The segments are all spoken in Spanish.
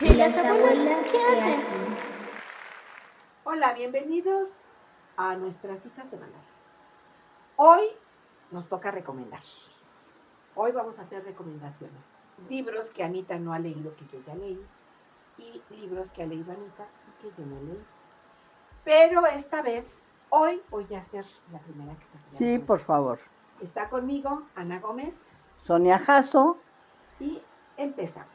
¿Y las abuelas qué hacen? Hola, bienvenidos a nuestra cita semanal. Hoy nos toca recomendar. Hoy vamos a hacer recomendaciones. Libros que Anita no ha leído, que yo ya leí, y libros que ha leído Anita y que yo no leí. Pero esta vez, hoy voy a hacer la primera que te Sí, por favor. Está conmigo Ana Gómez Sonia Jasso. y empezamos.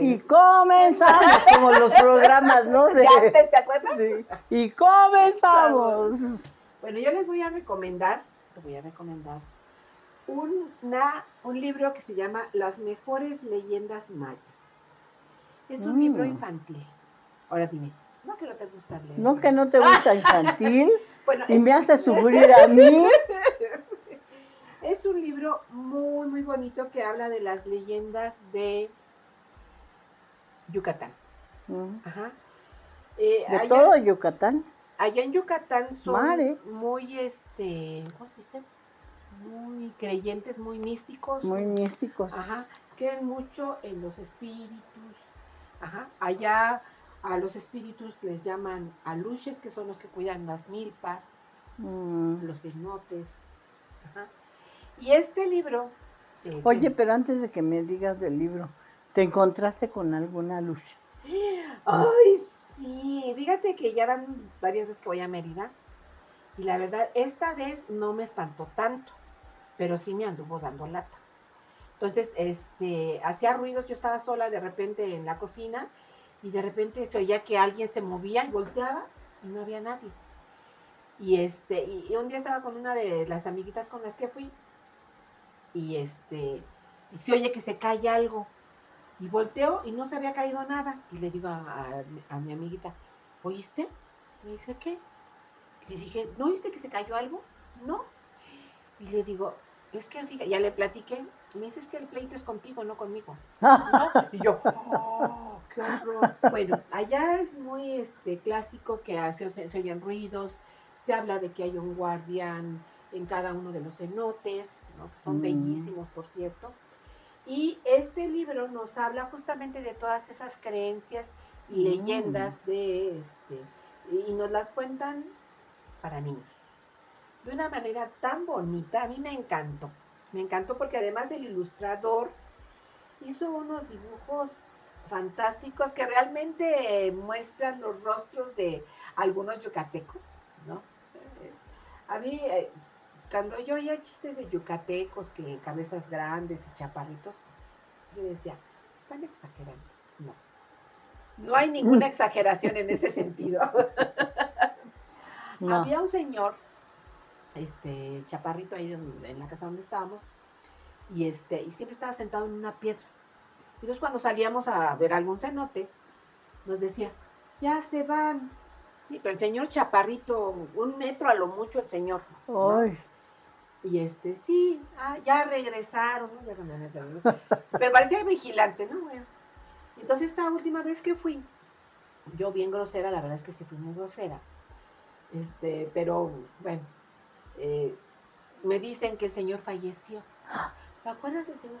Y comenzamos, como los programas, ¿no? ¿De antes, te acuerdas? Sí. Y comenzamos. Bueno, yo les voy a recomendar, te voy a recomendar un, una- un libro que se llama Las mejores leyendas mayas. Es un Mm. libro infantil. Ahora dime, ¿no que no te gusta leer? No que no te gusta infantil Bueno, y es, me hace sufrir a mí. es un libro muy, muy bonito que habla de las leyendas de Yucatán. Mm. Ajá. Eh, De allá- todo Yucatán. Allá en Yucatán son Mare. muy, este, ¿cómo se dice? Muy creyentes, muy místicos. Muy místicos. Ajá, creen mucho en los espíritus. Ajá, allá a los espíritus les llaman aluches, que son los que cuidan las milpas, Mm. los cenotes. Ajá. Y este libro... eh, Oye, pero antes de que me digas del libro, ¿te encontraste con alguna luz? Ay, sí, fíjate que ya van varias veces que voy a Mérida. Y la verdad, esta vez no me espantó tanto, pero sí me anduvo dando lata. Entonces, este, hacía ruidos, yo estaba sola de repente en la cocina y de repente se oía que alguien se movía y volteaba y no había nadie. Y este, y, y un día estaba con una de las amiguitas con las que fui y este, y se oye que se cae algo. Y volteo y no se había caído nada. Y le digo a, a- a mi amiguita, ¿oíste? Me dice, ¿qué? Le dije, ¿no oíste que se cayó algo? No. Y le digo, es que fíjate, ya le platiqué. Y me dice, es que el pleito es contigo, no conmigo. ¿No? Y yo, ¡oh, qué horror! Bueno, allá es muy este, clásico que hace, se, se oyen ruidos, se habla de que hay un guardián en cada uno de los cenotes, ¿no? que son Mm. bellísimos, por cierto. Y este libro nos habla justamente de todas esas creencias y Mm. leyendas de este, y nos las cuentan para niños. De una manera tan bonita, a mí me encantó. Me encantó porque además el ilustrador hizo unos dibujos fantásticos que realmente muestran los rostros de algunos yucatecos, ¿no? Eh, a mí, eh, cuando yo oía chistes de yucatecos, que cabezas grandes y chaparritos, yo decía, están exagerando. No. No hay ninguna exageración en ese sentido. No. Había un señor, este, chaparrito ahí en, en la casa donde estábamos, y este, y siempre estaba sentado en una piedra. Y entonces cuando salíamos a ver algún cenote, nos decía, ya se van. Sí, pero el señor chaparrito, un metro a lo mucho el señor. ¿no? Ay, Y este, sí, ah, ya regresaron, ¿no? Ya cuando. Pero parecía vigilante, ¿no? Bueno. Entonces esta última vez que fui, yo bien grosera, la verdad es que sí fui muy grosera. Este, pero bueno, eh, me dicen que el señor falleció. ¿Te acuerdas del señor?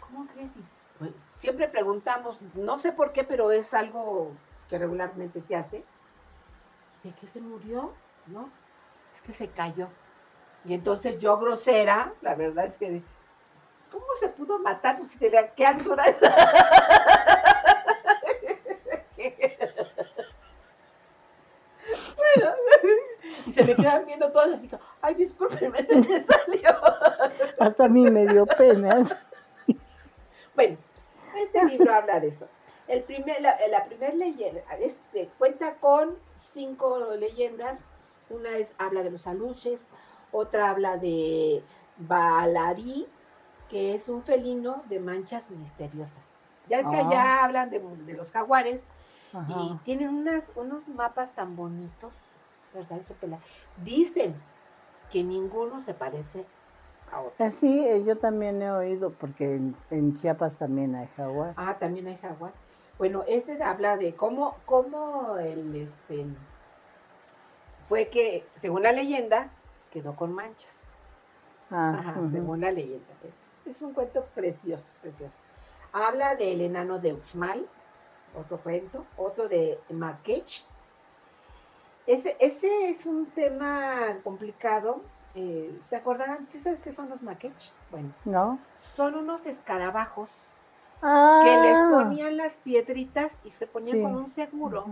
¿Cómo crees? Pues, siempre preguntamos, no sé por qué, pero es algo que regularmente se hace. ¿De qué se murió? ¿No? Es que se cayó. Y entonces yo grosera, la verdad es que, ¿cómo se pudo matar? Pues, ¿de ¿Qué altura es? Bueno, y se me quedan viendo todas así, como, ay, discúlpenme, se me salió. hasta a mí me dio pena. Bueno, este libro habla de eso. El primer, la, la primera leyenda este, cuenta con cinco leyendas. Una es habla de los aluches, otra habla de Balarí, que es un felino de manchas misteriosas. Ya es que Ah. allá hablan de, de los jaguares y tienen unas, unos mapas tan bonitos, ¿verdad? Dicen que ninguno se parece a otro. Así eh, yo también he oído, porque en, en Chiapas también hay jaguar. Ah, también hay jaguar. Bueno, este habla de cómo, cómo el, este, fue que, según la leyenda, quedó con manchas. Ah, Ajá, según la leyenda. Es un cuento precioso, precioso. Habla del enano de Uxmal, otro cuento, otro de Maquech. Ese, ese es un tema complicado. eh, ¿Se acordarán? ¿Sí sabes qué son los Maquech? Bueno, ¿No? son unos escarabajos Ah, que les ponían las piedritas y se ponían Sí. con un seguro.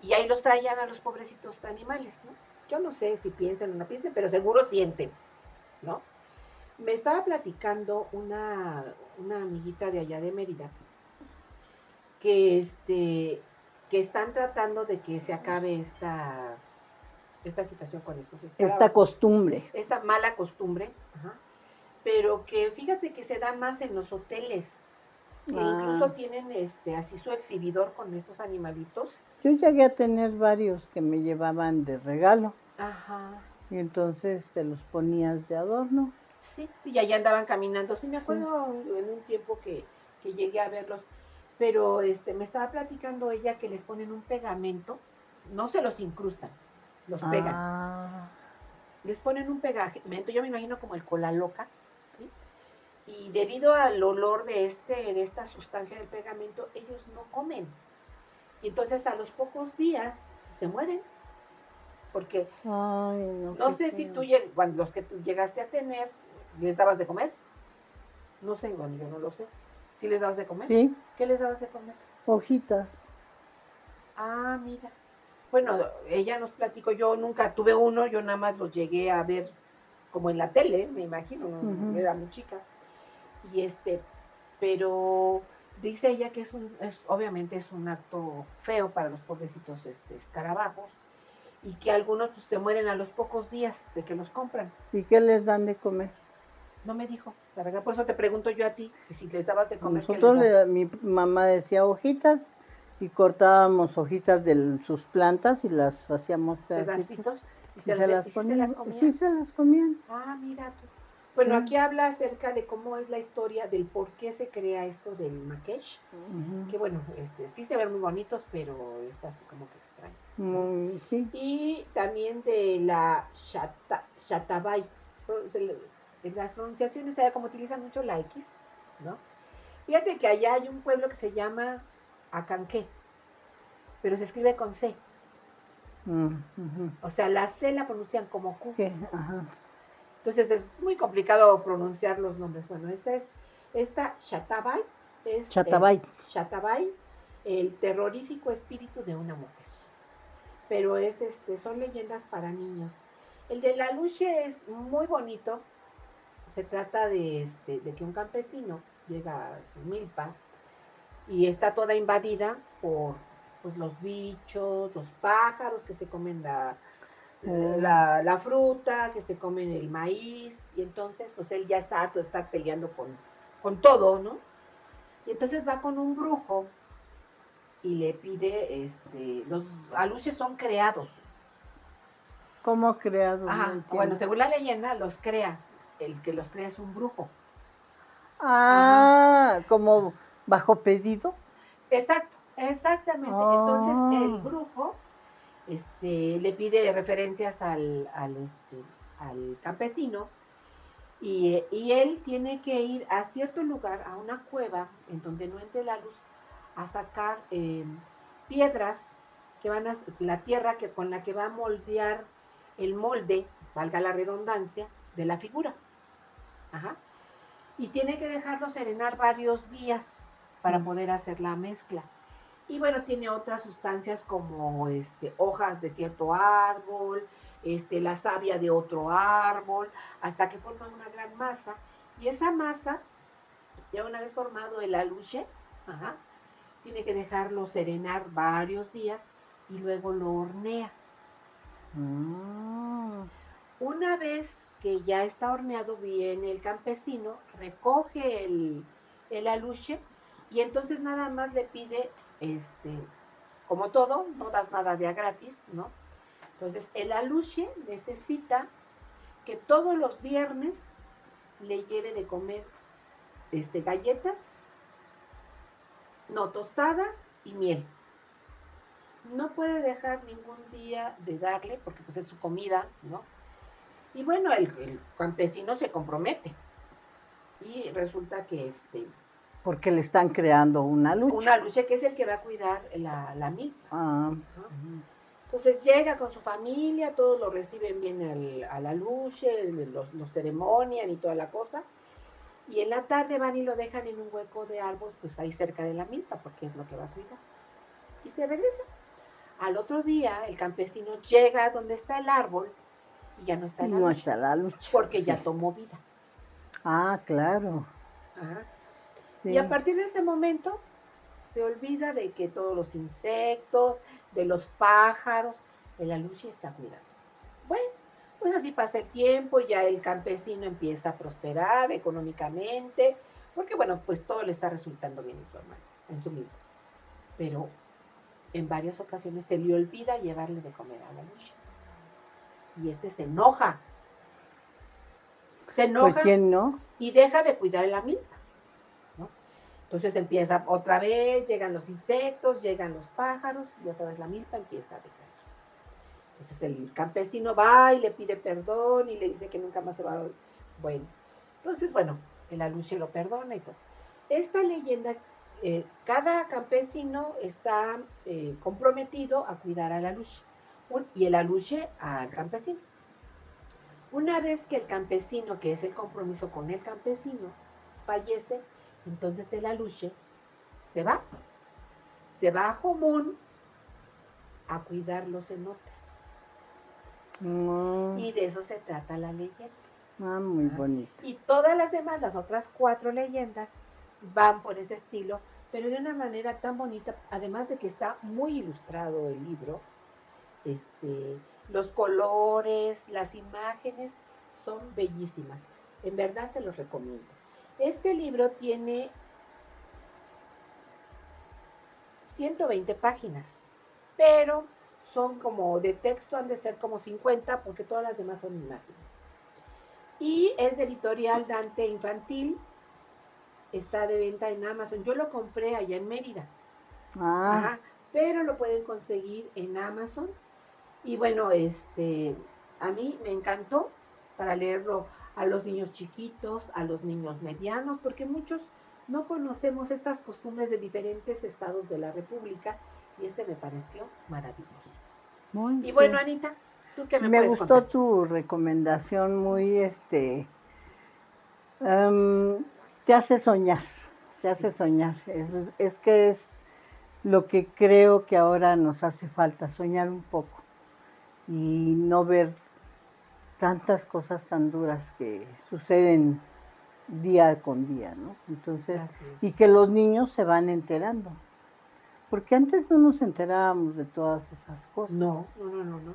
Y ahí los traían a los pobrecitos animales, ¿no? Yo no sé si piensan o no piensan, pero seguro sienten, ¿no? Me estaba platicando una, una amiguita de allá de Mérida que este que están tratando de que se acabe esta esta situación con estos Esta costumbre. esta mala costumbre, ajá, pero que fíjate que se da más en los hoteles, Ah. incluso tienen este así su exhibidor con estos animalitos. Yo llegué a tener varios que me llevaban de regalo Ajá. y entonces te los ponías de adorno. Sí, sí, y allá andaban caminando. Sí, me acuerdo en un tiempo que, que llegué a verlos, pero este me estaba platicando ella que les ponen un pegamento, no se los incrustan, los pegan. Ah, les ponen un pegamento, yo me imagino como el cola loca. Y debido al olor de este, de esta sustancia del pegamento, ellos no comen. Y entonces a los pocos días se mueren. Porque ay, no. sé si tú, cuando los que tú llegaste a tener, les dabas de comer. No sé, bueno, yo no lo sé. ¿Sí les dabas de comer? Sí, ¿Qué les dabas de comer? hojitas. Ah, mira. Bueno, ella nos platicó, yo nunca tuve uno, yo nada más los llegué a ver como en la tele, me imagino, era muy chica. Y este, pero dice ella que es un, es, obviamente es un acto feo para los pobrecitos este, escarabajos y que algunos pues, se mueren a los pocos días de que los compran. ¿Y qué les dan de comer? No me dijo, la verdad, por eso te pregunto yo a ti, que si les dabas de comer. ¿qué les Nosotros, dabas? le- mi mamá decía hojitas y cortábamos hojitas de sus plantas y las hacíamos pedacitos. pedacitos y Y se, se las, y se las comían. Sí, se las comían. Ah, mira tú. Bueno, aquí habla acerca de cómo es la historia del por qué se crea esto del maquesh. Ujú. Que bueno, este, sí se ven muy bonitos, pero es así como que extraño. Sí. Y también de la shata, le- En las pronunciaciones, allá como utilizan mucho la X, ¿no? Fíjate que allá hay un pueblo que se llama Acanqué, pero se escribe con C. Mm. O sea, la C la pronuncian como Q. ¿Qué? Ajá. Entonces es muy complicado pronunciar los nombres. Bueno, esta es, esta Shatabay es, Chatabay. es Shatabay, el terrorífico espíritu de una mujer. Pero es este, son leyendas para niños. El de la luche es muy bonito. Se trata de, este, de que un campesino llega a su milpa y está toda invadida por pues, los bichos, los pájaros que se comen la. La, la fruta, que se comen el maíz, y entonces pues él ya está harto estar peleando con, con todo, ¿no? Y entonces va con un brujo y le pide, este, los aluches son creados. ¿Cómo creado? No Ajá, entiendo. bueno, según la leyenda, los crea. El que los crea es un brujo. Ah, como bajo pedido. Exacto, exactamente. Ah. Entonces el brujo este, le pide referencias al, al, este, al campesino y, y él tiene que ir a cierto lugar, a una cueva en donde no entre la luz, a sacar eh, piedras que van a, la tierra que, con la que va a moldear el molde, valga la redundancia, de la figura. Ajá. Y tiene que dejarlo serenar varios días para Mm. poder hacer la mezcla. Y bueno, tiene otras sustancias como este, hojas de cierto árbol, este, la savia de otro árbol, hasta que forma una gran masa. Y esa masa, ya una vez formado el aluche, ajá, tiene que dejarlo serenar varios días y luego lo hornea. Ah, Una vez que ya está horneado, viene el campesino, recoge el, el aluche y entonces nada más le pide, este, como todo, no das nada de a gratis, ¿no? Entonces el aluche necesita que todos los viernes le lleve de comer este, galletas, no tostadas y miel. No puede dejar ningún día de darle porque pues es su comida, ¿no? Y bueno, el, el campesino se compromete. Y resulta que este, Porque le están creando una lucha. Una lucha que es el que va a cuidar la, la milpa. Ah, ¿no? Entonces llega con su familia, todos lo reciben bien al- a la lucha, los, los ceremonian y toda la cosa. Y en la tarde van y lo dejan en un hueco de árbol, pues ahí cerca de la milpa, porque es lo que va a cuidar. Y se regresa. Al otro día, el campesino llega a donde está el árbol y ya no está la no lucha, está la lucha. porque ya tomó vida. Ah, claro. Ajá. Sí. Y a partir de ese momento se olvida de que todos los insectos, de los pájaros, de la lucha está cuidando. Bueno, pues así pasa el tiempo, ya el campesino empieza a prosperar económicamente, porque bueno, pues todo le está resultando bien en su hermano, en su vida. Pero en varias ocasiones se le olvida llevarle de comer a la lucha. Y este se enoja. Se enoja Pues quién no. y deja de cuidar la milpa. Entonces empieza otra vez, llegan los insectos, llegan los pájaros y otra vez la milpa empieza a decaer. Entonces el campesino va y le pide perdón y le dice que nunca más se va a... Bueno, entonces bueno, el aluche lo perdona y todo. Esta leyenda, eh, cada campesino está eh, comprometido a cuidar al aluche y el aluche al campesino. Una vez que el campesino, que es el compromiso con el campesino, fallece, entonces el aluche se va. Se va a Jomón a cuidar los cenotes. Mm, Y de eso se trata la leyenda. ah, muy bonito. Y todas las demás, las otras cuatro leyendas, van por ese estilo, pero de una manera tan bonita, además de que está muy ilustrado el libro, este, los colores, las imágenes son bellísimas. En verdad se los recomiendo. Este libro tiene 120 páginas, pero son como de texto, han de ser como 50, porque todas las demás son imágenes. Y es de editorial Dante Infantil. Está de venta en Amazon. Yo lo compré allá en Mérida. Ah, Ajá, pero lo pueden conseguir en Amazon. Y bueno, este, a mí me encantó para leerlo a los niños chiquitos, a los niños medianos, porque muchos no conocemos estas costumbres de diferentes estados de la República y este me pareció maravilloso. muy Y bueno, Anita, ¿tú qué me, me puedes gustó contar? tu recomendación muy este em, te hace soñar te hace soñar es, es que es lo que creo que ahora nos hace falta soñar un poco y no ver tantas cosas tan duras que suceden día con día no entonces y que los niños se van enterando porque antes no nos enterábamos de todas esas cosas No, no, no, no, no.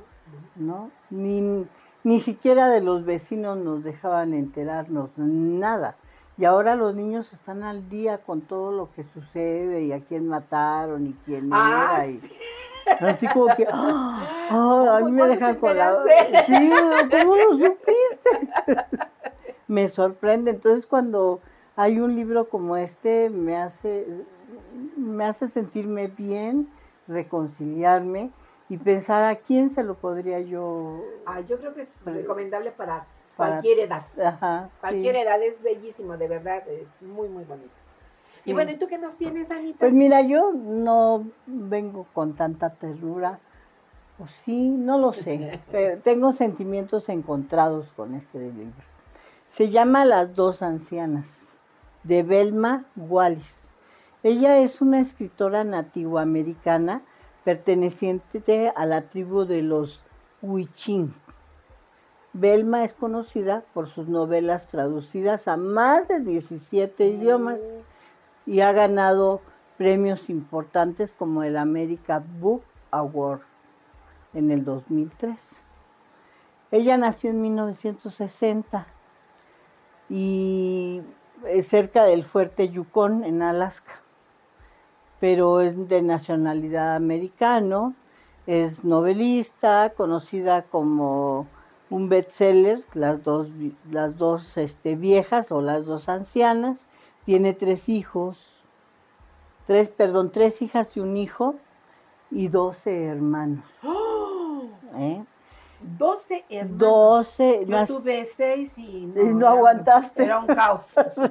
¿no? Ni, ni siquiera de los vecinos nos dejaban enterarnos, nada. Y ahora los niños están al día con todo lo que sucede y a quién mataron y quién Ah, era. y- sí. Así como que, ¡ah! ¡ah! a mí me ¿Cuándo te dejan enteraste? Sí, ¿cómo lo supiste? me sorprende. Entonces cuando hay un libro como este, me hace, me hace sentirme bien, reconciliarme y pensar a quién se lo podría yo... Ah, yo creo que es recomendable para Para- cualquier edad. Ajá, sí. Cualquier edad es bellísimo, de verdad, es muy, muy bonito. Sí. Y bueno, ¿y tú qué nos tienes, Anita? Pues mira, yo no vengo con tanta ternura, o sí, no lo sé, pero tengo sentimientos encontrados con este libro. Se llama Las dos ancianas, de Belma Wallis. Ella es una escritora nativoamericana perteneciente a la tribu de los Huichín. Belma es conocida por sus novelas traducidas a más de 17 idiomas y ha ganado premios importantes como el America Book Award en el 2003. Ella nació en 1960 y cerca del fuerte Yukon en Alaska, pero es de nacionalidad americano, es novelista, conocida como un bestseller, las dos, las dos este, viejas o las dos ancianas, tiene tres hijos, tres, perdón, tres hijas y un hijo y doce hermanos. ¿eh? 12 hermanos. 12. Yo tuve 6 y no, no aguantaste. Era un caos.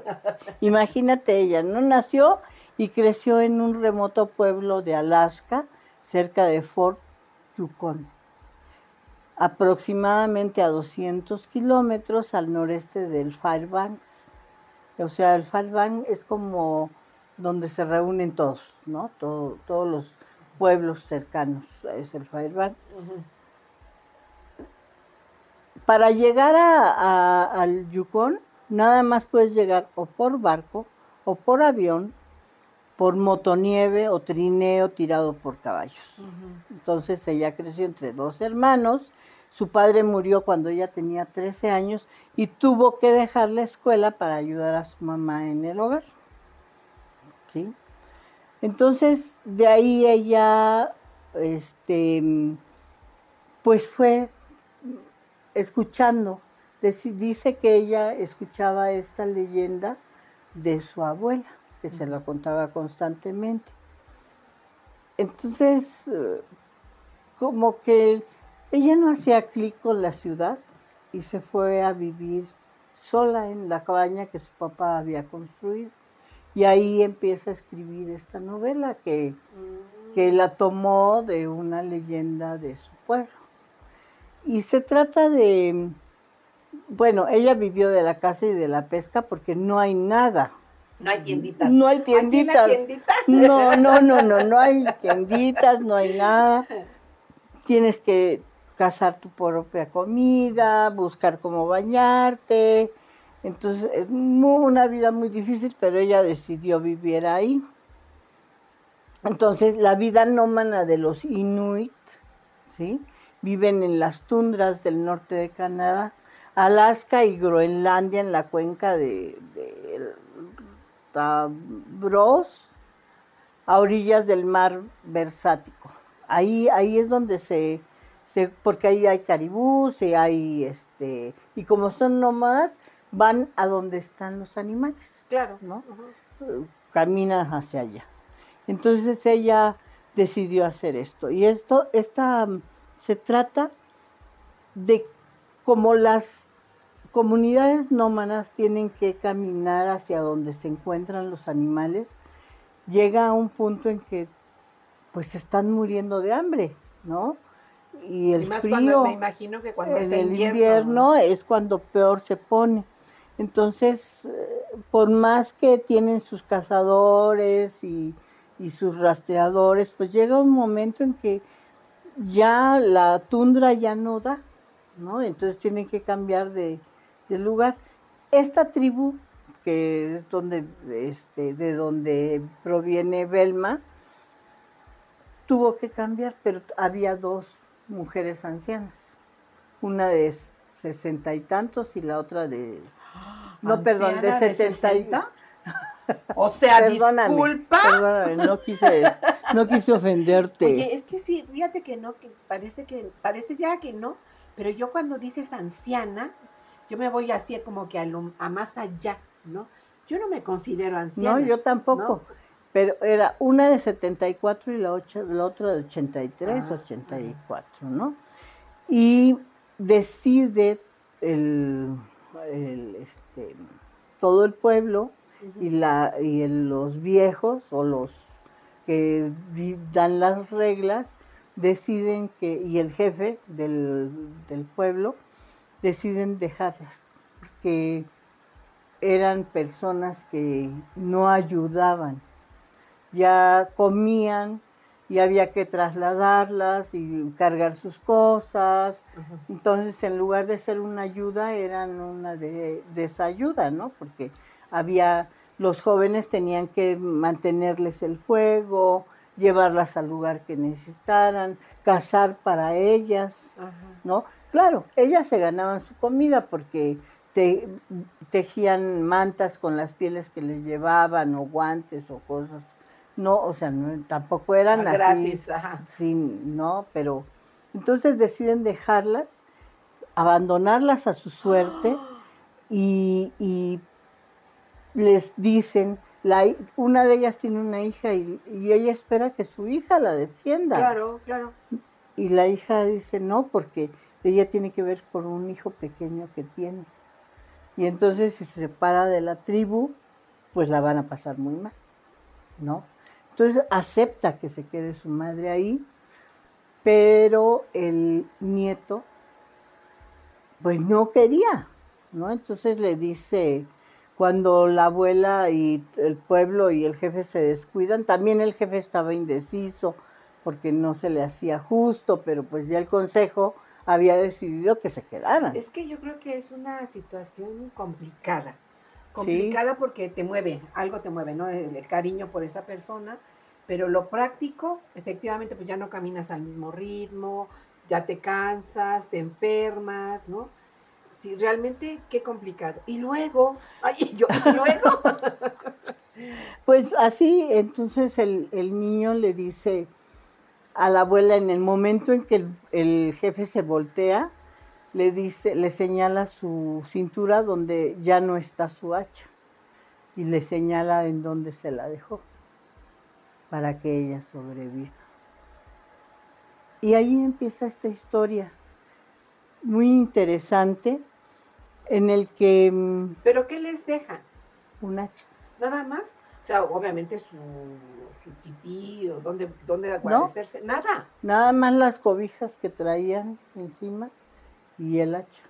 Imagínate ella, ¿no? Nació y creció en un remoto pueblo de Alaska, cerca de Fort Yukon, aproximadamente a 200 kilómetros al noreste del Fairbanks. O sea, el Fairbanks es como donde se reúnen todos, ¿no? Todo- todos los pueblos cercanos es el. Ujú. Para llegar a- a- al Yukon, nada más puedes llegar o por barco, o por avión, por motonieve o trineo tirado por caballos. Entonces ella creció entre dos hermanos. Su padre murió cuando ella tenía 13 años y tuvo que dejar la escuela para ayudar a su mamá en el hogar. ¿Sí? Entonces, de ahí ella, este, pues fue escuchando. Dice que ella escuchaba esta leyenda de su abuela, que se la contaba constantemente. Entonces, eh, como que ella no hacía clic con la ciudad y se fue a vivir sola en la cabaña que su papá había construido. Y ahí empieza a escribir esta novela que, que la tomó de una leyenda de su pueblo. Y se trata de, bueno, ella vivió de la caza y de la pesca porque no hay nada. No hay tienditas. No hay Aquí la tienditas. tiendita. No, no, no, no, no hay tienditas, no hay nada. Tienes que cazar tu propia comida, buscar cómo bañarte. Entonces, es una vida muy difícil, pero ella decidió vivir ahí. Entonces, la vida nómana de los Inuit, ¿sí? Viven en las tundras del norte de Canadá, Alaska y Groenlandia en la cuenca de, de Tabros, a orillas del mar Versático. Ahí, ahí es donde se, se, porque ahí hay caribús y hay este, y como son nómadas, van a donde están los animales, Claro. ¿no? Eh, Caminan hacia allá. Entonces ella decidió hacer esto. Y esto, esta mm, se trata de cómo las comunidades nómadas tienen que caminar hacia donde se encuentran los animales, llega a un punto en que pues están muriendo de hambre, ¿no? Y el y más frío cuando me imagino que cuando en es el invierno. invierno es cuando peor se pone. Entonces, eh, por más que tienen sus cazadores y, y sus rastreadores, pues llega un momento en que ya la tundra ya no da, ¿no? Entonces tienen que cambiar de, de lugar. Esta tribu, que es donde, este, de donde proviene Belma, tuvo que cambiar, pero había dos mujeres ancianas, una de sesenta y tantos y la otra de... No, perdón, de ¿Anciana de 70 y... 60? O sea, Perdóname, disculpa. perdóname, no quise, no quise ofenderte. Oye, es que sí, fíjate que no, que parece que, parece ya que no, pero yo cuando dices anciana, yo me voy así como que a, lo, a más allá, ¿no? Yo no me considero anciana. no, yo tampoco. ¿no? Pero era una de 74 y la, ocho, la otra de 83, Ah, 84, ¿no? Y decide el, el, este, todo el pueblo y, la, y el- los viejos o los que dan las reglas deciden que, y el jefe del, del pueblo, deciden dejarlas, porque eran personas que no ayudaban, ya comían y había que trasladarlas y cargar sus cosas. Entonces, en lugar de ser una ayuda, eran una de- desayuda, ¿no? Porque había, los jóvenes tenían que mantenerles el fuego, llevarlas al lugar que necesitaran, cazar para ellas. ¿no? Claro, ellas se ganaban su comida porque te- tejían mantas con las pieles que les llevaban o guantes o cosas. No, o sea, no, tampoco eran Ah, así. gratis, ajá. Sí, no, pero entonces deciden dejarlas, abandonarlas a su suerte y, y les dicen, la, una de ellas tiene una hija y, y ella espera que su hija la defienda. Claro, claro. Y la hija dice, no, porque ella tiene que ver por un hijo pequeño que tiene. Y entonces si se separa de la tribu, pues la van a pasar muy mal, ¿no? Entonces acepta que se quede su madre ahí, pero el nieto, pues no quería, ¿no? Entonces le dice, cuando la abuela y el pueblo y el jefe se descuidan, también el jefe estaba indeciso porque no se le hacía justo, pero pues ya el consejo había decidido que se quedaran. Es que yo creo que es una situación complicada. Complicada porque te mueve, algo te mueve, ¿no? El, el, cariño por esa persona, pero lo práctico, efectivamente, pues ya no caminas al mismo ritmo, ya te cansas, te enfermas, ¿no? Sí, realmente qué complicado. Y luego, ay, yo, y luego. pues así, entonces el, el niño le dice, a la abuela en el momento en que el, el, jefe se voltea, le dice, le señala su cintura donde ya no está su hacha y le señala en dónde se la dejó para que ella sobreviva. Y ahí empieza esta historia muy interesante en el que... mm, ¿Pero qué les dejan? Un hacha. Nada más. O sea, obviamente su, su pipí o dónde, dónde guarecerse. Nada. Nada más las cobijas que traían encima y el hacha.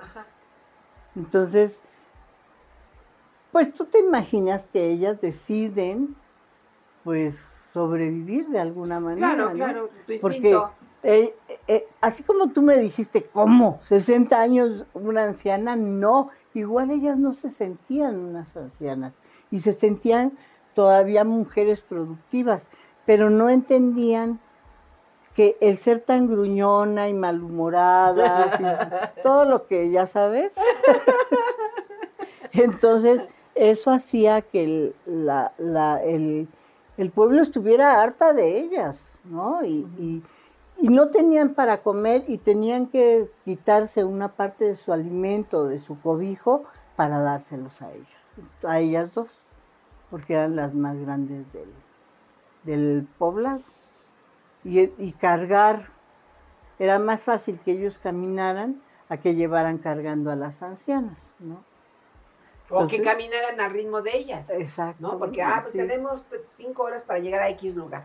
Ajá. Entonces, pues tú te imaginas que ellas deciden, pues, sobrevivir de alguna manera. Claro, ¿no? claro, tu Porque instinto. eh, eh, así como tú me dijiste, ¿cómo? ¿60 años una anciana? No, igual ellas no se sentían unas ancianas y se sentían todavía mujeres productivas, pero no entendían que el ser tan gruñona y malhumorada, todo lo que ya sabes, entonces eso hacía que el, la, la, el, el, pueblo estuviera harta de ellas, ¿no? Y, y, y, no tenían para comer y tenían que quitarse una parte de su alimento, de su cobijo, para dárselos a ellos, a ellas dos, porque eran las más grandes del, del poblado. Y, y cargar, era más fácil que ellos caminaran a que llevaran cargando a las ancianas, ¿no? O que caminaran al ritmo de ellas. Exacto. ¿no? Porque, ah, pues sí. tenemos cinco horas para llegar a X lugar.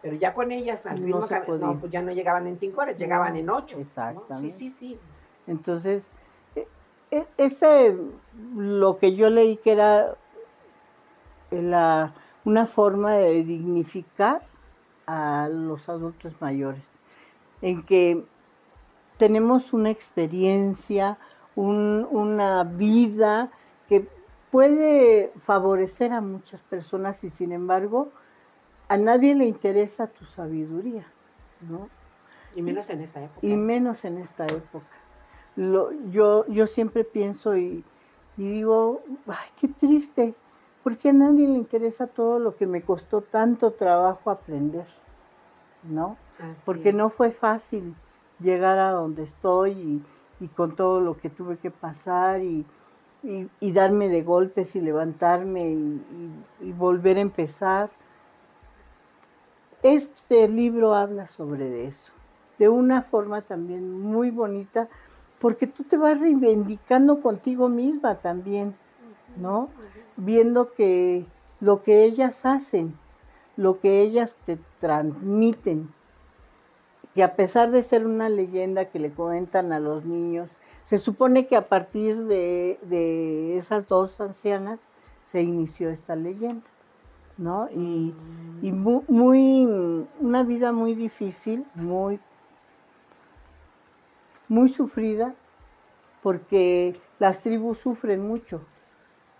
Pero ya con ellas al ritmo, no, no pues ya no llegaban en cinco horas, llegaban en ocho. Exactamente. ¿no? Sí, sí, sí. Entonces, ese, lo que yo leí que era la, una forma de dignificar a los adultos mayores, en que tenemos una experiencia, un, una vida, que puede favorecer a muchas personas y sin embargo a nadie le interesa tu sabiduría, ¿no? Y menos en esta época. Y menos en esta época. Lo, yo, yo siempre pienso y, y digo, ay, qué triste, porque a nadie le interesa todo lo que me costó tanto trabajo aprender, ¿no? Así porque es. no fue fácil llegar a donde estoy y, y con todo lo que tuve que pasar y, y, y, darme de golpes y levantarme y, y, volver a empezar. Este libro habla sobre eso, de una forma también muy bonita, porque tú te vas reivindicando contigo misma también, ¿no? Viendo que lo que ellas hacen, lo que ellas te transmiten, que a pesar de ser una leyenda que le cuentan a los niños, se supone que a partir de, de esas dos ancianas se inició esta leyenda, ¿no? Y, y muy, muy, una vida muy difícil, muy, muy sufrida, porque las tribus sufren mucho.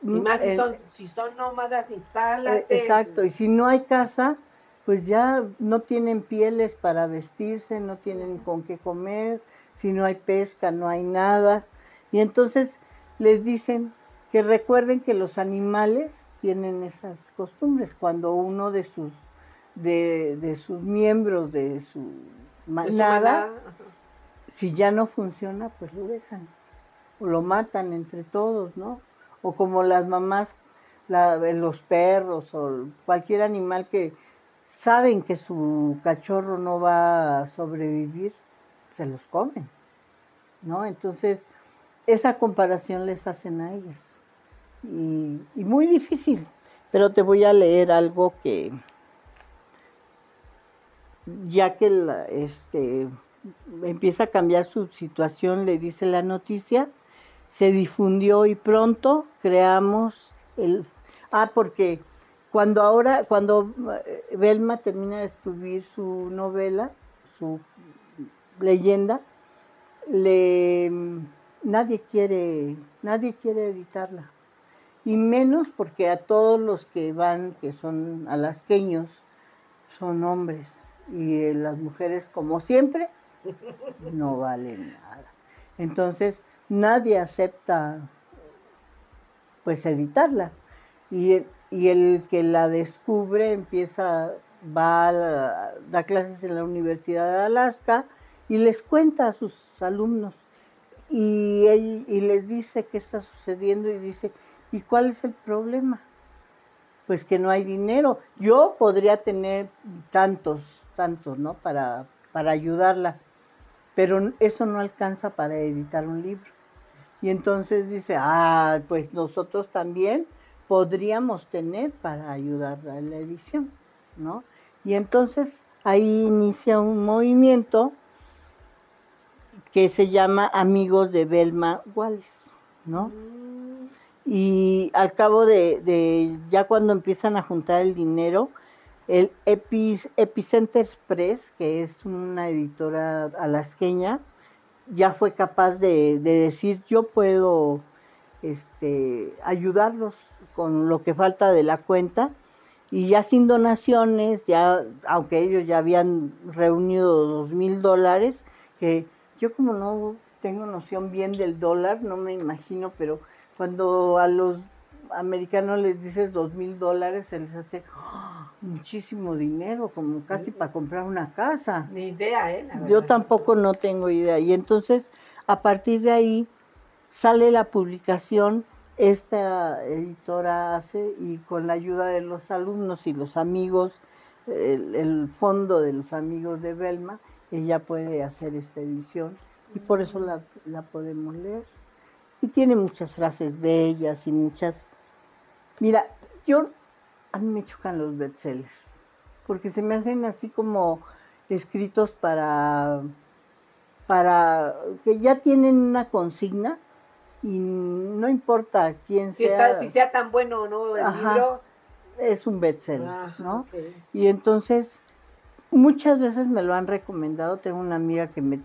Y más si son, si son nómadas, instálate. Exacto, y si no hay casa, pues ya no tienen pieles para vestirse, no tienen con qué comer, si no hay pesca, no hay nada. Y entonces les dicen que recuerden que los animales tienen esas costumbres. Cuando uno de sus, de, de sus miembros de su manada, si ya no funciona, pues lo dejan. O lo matan entre todos, ¿no? O como las mamás, la, los perros o cualquier animal que, saben que su cachorro no va a sobrevivir, se los comen, ¿no? Entonces, esa comparación les hacen a ellas. Y, muy difícil, pero te voy a leer algo que, ya que este, empieza a cambiar su situación, le dice la noticia, se difundió y pronto creamos el... Ah, porque cuando ahora, cuando eh, Belma termina de escribir su novela, su leyenda, le, nadie quiere, nadie quiere editarla. Y menos porque a todos los que van, que son alasqueños, son hombres. Y eh, las mujeres, como siempre, no valen nada. Entonces, nadie acepta pues editarla. Y, y el que la descubre empieza, va a da clases en la Universidad de Alaska y les cuenta a sus alumnos. Y, él, y les dice qué está sucediendo y dice, ¿y cuál es el problema? Pues que no hay dinero. Yo podría tener tantos, tantos, ¿no? Para, para ayudarla, pero eso no alcanza para editar un libro. Y entonces dice, ah, pues nosotros también podríamos tener para ayudar a la edición, ¿no? Y entonces ahí inicia un movimiento que se llama Amigos de Belma Wallace, ¿no? Y al cabo de, de ya cuando empiezan a juntar el dinero, el Epis- Epicenter Press, que es una editora alasqueña, ya fue capaz de, de decir yo puedo este, ayudarlos con lo que falta de la cuenta. Y ya sin donaciones, ya aunque ellos ya habían reunido dos mil dólares, que yo como no tengo noción bien del dólar, no me imagino, pero cuando a los americanos les dices dos mil dólares, se les hace ¡ah! muchísimo dinero, como casi para comprar una casa. Ni idea, ¿eh? La Yo tampoco no tengo idea. Y entonces, a partir de ahí, sale la publicación, esta editora hace, y con la ayuda de los alumnos y los amigos, el, el fondo de los amigos de Belma, ella puede hacer esta edición. Y por eso la, la podemos leer. Y tiene muchas frases bellas y muchas... Mira, yo, a mí me chocan los bestsellers porque se me hacen así como escritos para, para que ya tienen una consigna y no importa quién Si, sea, está, si sea tan bueno o no el Ajá. libro. es un bestseller, Ajá, ¿no? Y entonces muchas veces me lo han recomendado, tengo una amiga que me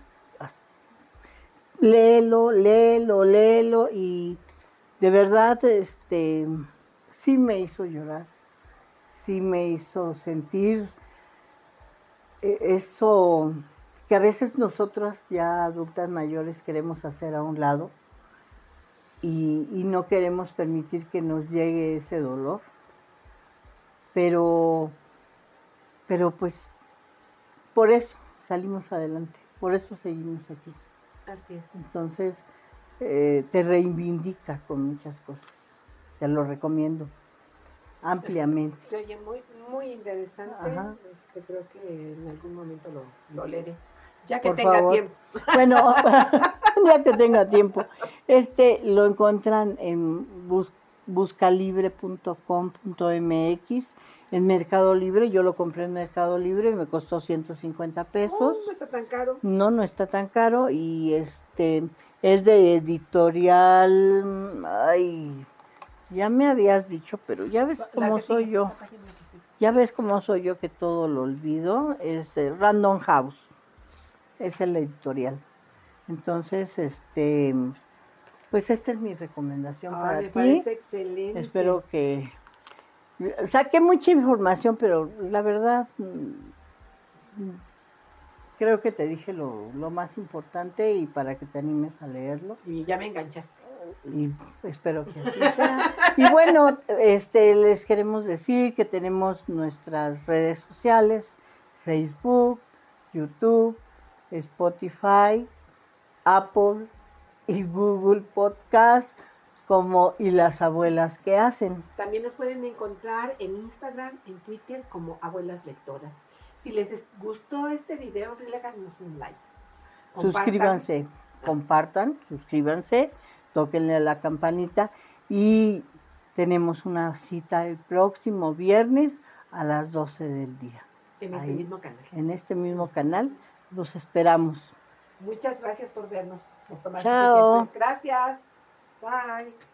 léelo, léelo, léelo y de verdad este sí me hizo llorar, sí me hizo sentir eh, eso que a veces nosotras ya adultas mayores queremos hacer a un lado y, y no queremos permitir que nos llegue ese dolor. Pero, pero pues por eso salimos adelante, por eso seguimos aquí. Así es. Entonces eh, te reivindica con muchas cosas. Te lo recomiendo ampliamente. Se oye muy, muy interesante. Ajá. Este, creo que en algún momento lo, lo leeré. Ya que Por tenga favor. tiempo. Bueno, ya que tenga tiempo. Este lo encuentran en bus- buscalibre.com.mx, en Mercado Libre. Yo lo compré en Mercado Libre y me costó 150 pesos. Oh, no está tan caro. No, no está tan caro y este es de editorial. Ay, ya me habías dicho, pero ya ves cómo soy sigue, yo. Ya ves cómo soy yo que todo lo olvido. Es eh, Random House. Es el editorial. Entonces, este, pues esta es mi recomendación Ay, para me ti. parece excelente. Espero que saqué mucha información, pero la verdad mm, creo que te dije lo, lo más importante y para que te animes a leerlo Y ya me enganchaste. Y espero que así sea. Y bueno, este les queremos decir que tenemos nuestras redes sociales, Facebook, YouTube, Spotify, Apple y Google Podcast como y las abuelas que hacen. También nos pueden encontrar en Instagram, en Twitter como Abuelas Lectoras. Si les es- gustó este video, regálenos un like. Compartan. Suscríbanse, compartan, suscríbanse, tóquenle a la campanita y tenemos una cita el próximo viernes a las 12 del día. En este Ahí. mismo canal. En este mismo canal los esperamos. Muchas gracias por vernos. Por tomarse Chao. Gracias. Bye.